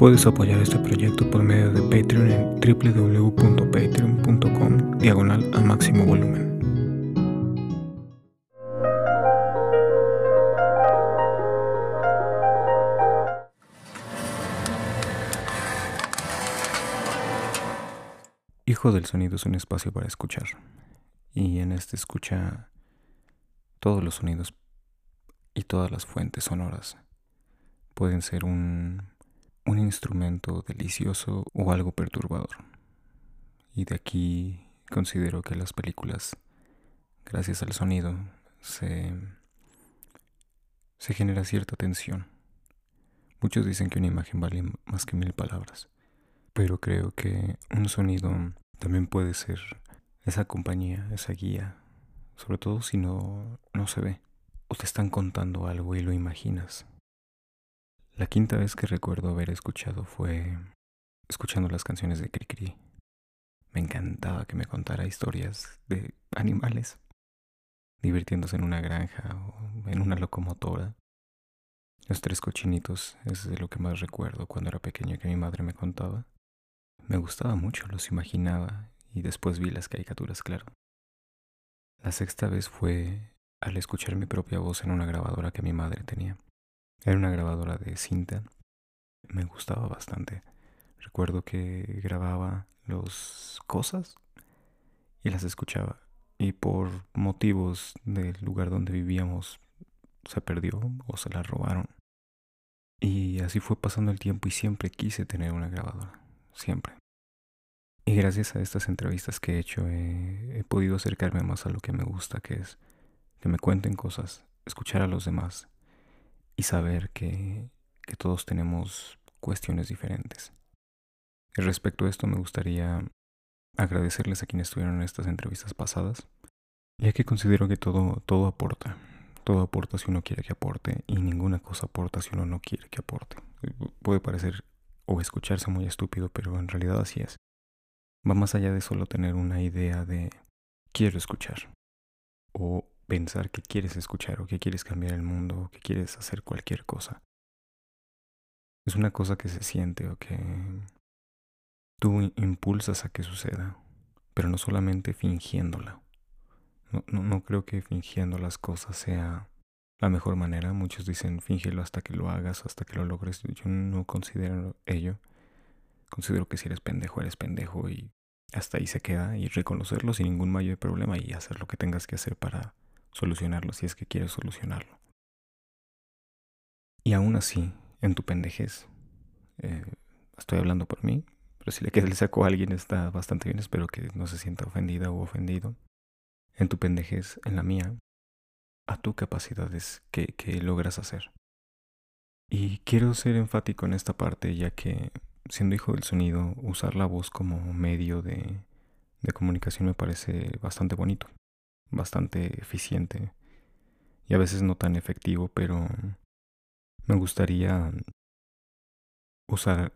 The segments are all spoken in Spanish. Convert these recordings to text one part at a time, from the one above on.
Puedes apoyar este proyecto por medio de Patreon en www.patreon.com diagonal a máximo volumen. Hijo del Sonido es un espacio para escuchar. Y en este escucha todos los sonidos y todas las fuentes sonoras. Pueden ser un, un instrumento delicioso o algo perturbador. Y de aquí considero que las películas, gracias al sonido, se, se genera cierta tensión. Muchos dicen que una imagen vale más que mil palabras, pero creo que un sonido también puede ser esa compañía, esa guía, sobre todo si no, no se ve o te están contando algo y lo imaginas. La quinta vez que recuerdo haber escuchado fue escuchando las canciones de Cricri. Me encantaba que me contara historias de animales, divirtiéndose en una granja o en una locomotora. Los tres cochinitos es de lo que más recuerdo cuando era pequeño que mi madre me contaba. Me gustaba mucho, los imaginaba y después vi las caricaturas, claro. La sexta vez fue al escuchar mi propia voz en una grabadora que mi madre tenía. Era una grabadora de cinta. Me gustaba bastante. Recuerdo que grababa las cosas y las escuchaba. Y por motivos del lugar donde vivíamos se perdió o se la robaron. Y así fue pasando el tiempo y siempre quise tener una grabadora. Siempre. Y gracias a estas entrevistas que he hecho he, podido acercarme más a lo que me gusta, que es que me cuenten cosas, escuchar a los demás y saber que, que todos tenemos cuestiones diferentes. Y respecto a esto me gustaría agradecerles a quienes estuvieron en estas entrevistas pasadas, ya que considero que todo, todo aporta. Todo aporta si uno quiere que aporte y ninguna cosa aporta si uno no quiere que aporte. Puede parecer o escucharse muy estúpido, pero en realidad así es va más allá de solo tener una idea de quiero escuchar o pensar que quieres escuchar o que quieres cambiar el mundo o que quieres hacer cualquier cosa. Es una cosa que se siente o que tú impulsas a que suceda, pero no solamente fingiéndola. No, no, creo que fingiendo las cosas sea la mejor manera. Muchos dicen fíngelo hasta que lo hagas, hasta que lo logres. Yo no considero ello. Considero que si eres pendejo, eres pendejo y hasta ahí se queda y reconocerlo sin ningún mayor problema y hacer lo que tengas que hacer para solucionarlo si es que quieres solucionarlo. Y aún así, en tu pendejez, eh, estoy hablando por mí, pero si le el saco a alguien está bastante bien, espero que no se sienta ofendida o ofendido. En tu pendejez, en la mía, a tu capacidades que, que logras hacer. Y quiero ser enfático en esta parte ya que siendo hijo del sonido, usar la voz como medio de comunicación me parece bastante bonito, bastante eficiente y a veces no tan efectivo, pero me gustaría usar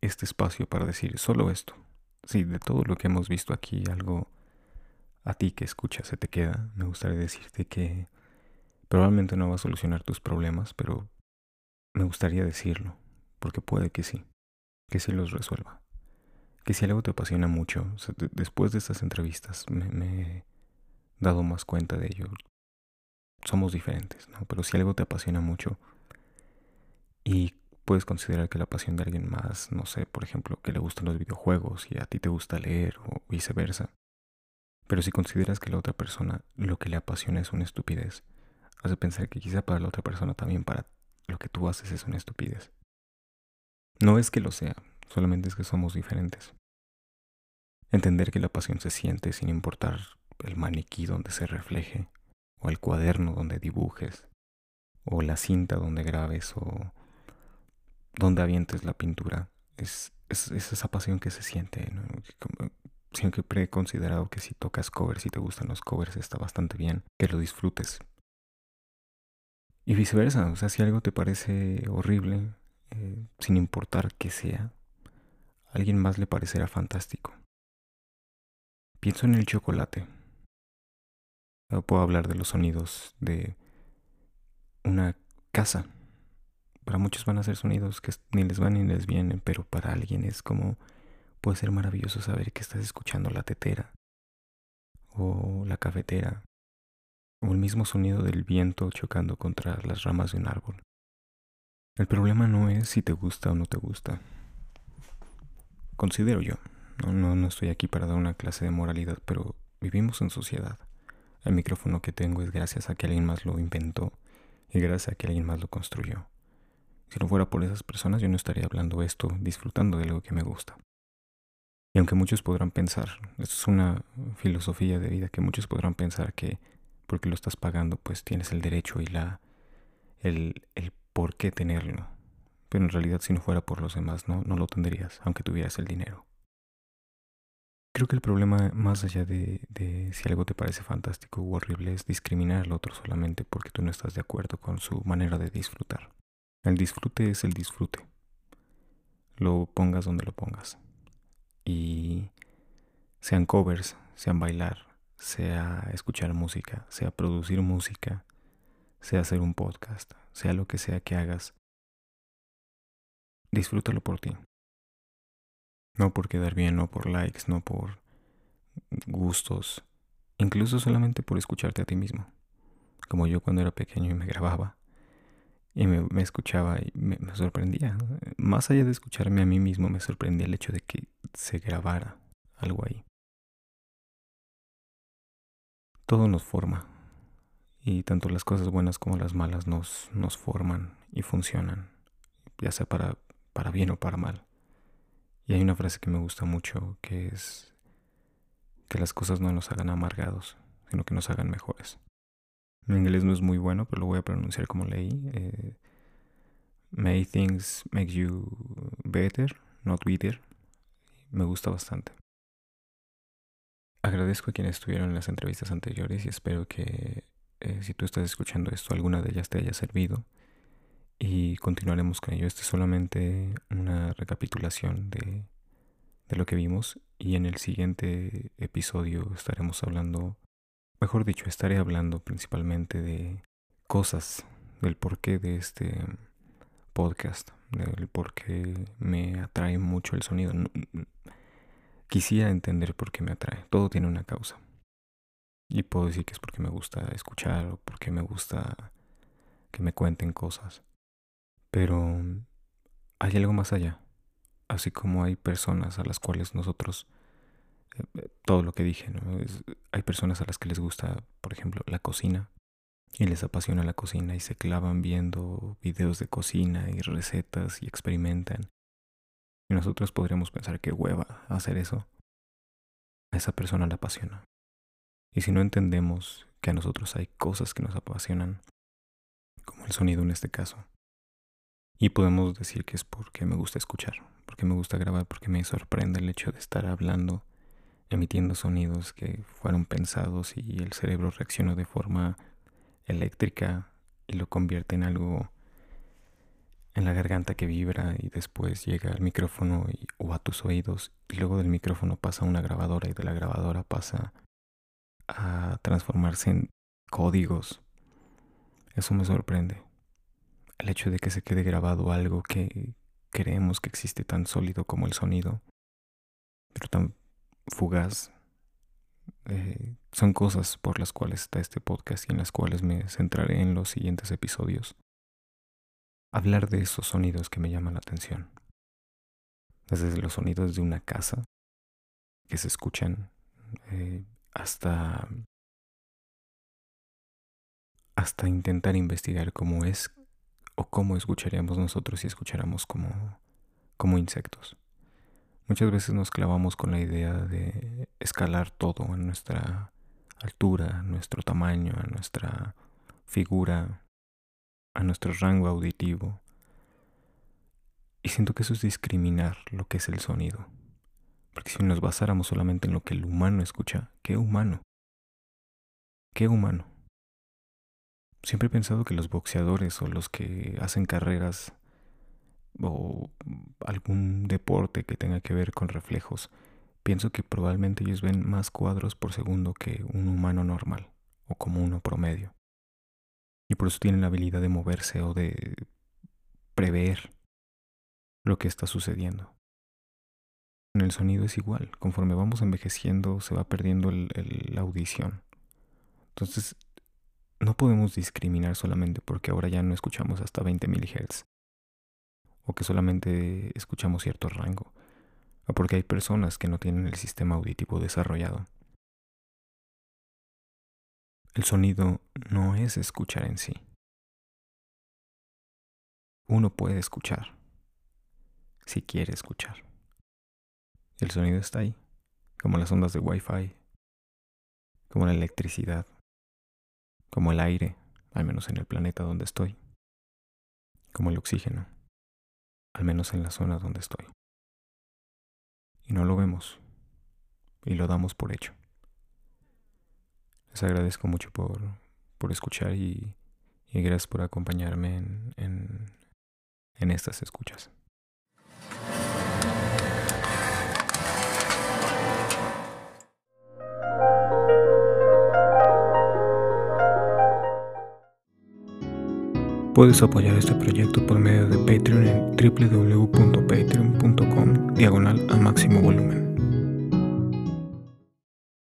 este espacio para decir solo esto. Si de todo lo que hemos visto aquí algo a ti que escuchas se te queda, me gustaría decirte que probablemente no va a solucionar tus problemas, pero me gustaría decirlo, porque puede que sí que sí los resuelva. Que si algo te apasiona mucho, después de estas entrevistas me, dado más cuenta de ello. Somos diferentes, ¿no? Pero si algo te apasiona mucho y puedes considerar que la pasión de alguien más, no sé, por ejemplo, que le gustan los videojuegos y a ti te gusta leer o viceversa. Pero si consideras que la otra persona lo que le apasiona es una estupidez, hace pensar que quizá para la otra persona también para lo que tú haces es una estupidez. No es que lo sea, solamente es que somos diferentes. Entender que la pasión se siente sin importar el maniquí donde se refleje, o el cuaderno donde dibujes, o la cinta donde grabes, o donde avientes la pintura. Es, es, esa pasión que se siente. Siempre he considerado que si tocas covers, si te gustan los covers, está bastante bien que lo disfrutes. Y viceversa, o sea, si algo te parece horrible, eh, sin importar que sea, a alguien más le parecerá fantástico. Pienso en el chocolate. Puedo hablar de los sonidos de una casa. Para muchos van a ser sonidos que ni les van ni les vienen, pero para alguien es como puede ser maravilloso saber que estás escuchando la tetera o la cafetera o el mismo sonido del viento chocando contra las ramas de un árbol. El problema no es si te gusta o no te gusta. Considero yo. No, no, no estoy aquí para dar una clase de moralidad, pero vivimos en sociedad. El micrófono que tengo es gracias a que alguien más lo inventó y gracias a que alguien más lo construyó. Si no fuera por esas personas, yo no estaría hablando esto, disfrutando de algo que me gusta. Y aunque muchos podrán pensar, esto es una filosofía de vida, que muchos podrán pensar que porque lo estás pagando, pues tienes el derecho y la el, el por qué tenerlo. Pero en realidad si no fuera por los demás, no, no lo tendrías, aunque tuvieras el dinero. Creo que el problema, más allá de, si algo te parece fantástico u horrible, es discriminar al otro solamente porque tú no estás de acuerdo con su manera de disfrutar. El disfrute es el disfrute. Lo pongas donde lo pongas. Y sean covers, sean bailar, sea escuchar música, sea producir música, sea hacer un podcast, sea lo que sea que hagas, disfrútalo por ti. No por quedar bien, no por likes, no por gustos, incluso solamente por escucharte a ti mismo. Como yo cuando era pequeño y me grababa y me, escuchaba y me, me, sorprendía. Más allá de escucharme a mí mismo, me sorprendía el hecho de que se grabara algo ahí. Todo nos forma y tanto las cosas buenas como las malas nos, nos forman y funcionan, ya sea para, para bien o para mal. Y hay una frase que me gusta mucho que es que las cosas no nos hagan amargados, sino que nos hagan mejores. Mi inglés no es muy bueno, pero lo voy a pronunciar como leí. Eh, May things make you better, not bitter. Me gusta bastante. Agradezco a quienes estuvieron en las entrevistas anteriores y espero que eh, si tú estás escuchando esto, alguna de ellas te haya servido y continuaremos con ello. Esto es solamente una recapitulación de, de lo que vimos y en el siguiente episodio estaremos hablando, mejor dicho, estaré hablando principalmente de cosas, del porqué de este podcast, del por qué me atrae mucho el sonido. Quisiera entender por qué me atrae. Todo tiene una causa. Y puedo decir que es porque me gusta escuchar o porque me gusta que me cuenten cosas. Pero hay algo más allá. Así como hay personas a las cuales nosotros, eh, eh, todo lo que dije, ¿no? hay personas a las que les gusta, por ejemplo, la cocina y les apasiona la cocina y se clavan viendo videos de cocina y recetas y experimentan. Y nosotros podríamos pensar que hueva hacer eso. A esa persona la apasiona. Y si no entendemos que a nosotros hay cosas que nos apasionan, como el sonido en este caso, y podemos decir que es porque me gusta escuchar, porque me gusta grabar, porque me sorprende el hecho de estar hablando, emitiendo sonidos que fueron pensados y el cerebro reaccionó de forma eléctrica y lo convierte en algo en la garganta que vibra y después llega al micrófono o a tus oídos y luego del micrófono pasa a una grabadora y de la grabadora pasa a transformarse en códigos. Eso me sorprende el hecho de que se quede grabado algo que creemos que existe tan sólido como el sonido, pero tan fugaz, eh, son cosas por las cuales está este podcast y en las cuales me centraré en los siguientes episodios. Hablar de esos sonidos que me llaman la atención. Desde los sonidos de una casa que se escuchan eh, hasta hasta intentar investigar cómo es o cómo escucharíamos nosotros si escucháramos como, como insectos. Muchas veces nos clavamos con la idea de escalar todo a nuestra altura, a nuestro tamaño, a nuestra figura, a nuestro rango auditivo. Y siento que eso es discriminar lo que es el sonido. Porque si nos basáramos solamente en lo que el humano escucha, ¿qué humano? ¿Qué humano? Siempre he pensado que los boxeadores o los que hacen carreras o algún deporte que tenga que ver con reflejos, pienso que probablemente ellos ven más cuadros por segundo que un humano normal o como uno promedio. Y por eso tienen la habilidad de moverse o de prever lo que está sucediendo. En el sonido es igual, conforme vamos envejeciendo se va perdiendo la audición. Entonces, no podemos discriminar solamente porque ahora ya no escuchamos hasta 20 MHz o que solamente escuchamos cierto rango o porque hay personas que no tienen el sistema auditivo desarrollado. El sonido no es escuchar en sí. Uno puede escuchar si quiere escuchar. El sonido está ahí, como las ondas de Wi-Fi, como la electricidad, como el aire, al menos en el planeta donde estoy, como el oxígeno, al menos en la zona donde estoy. Y no lo vemos, y lo damos por hecho. Les agradezco mucho por, por escuchar y, y, gracias por acompañarme en, en, en estas escuchas. Puedes apoyar este proyecto por medio de Patreon en www.patreon.com diagonal a máximo volumen.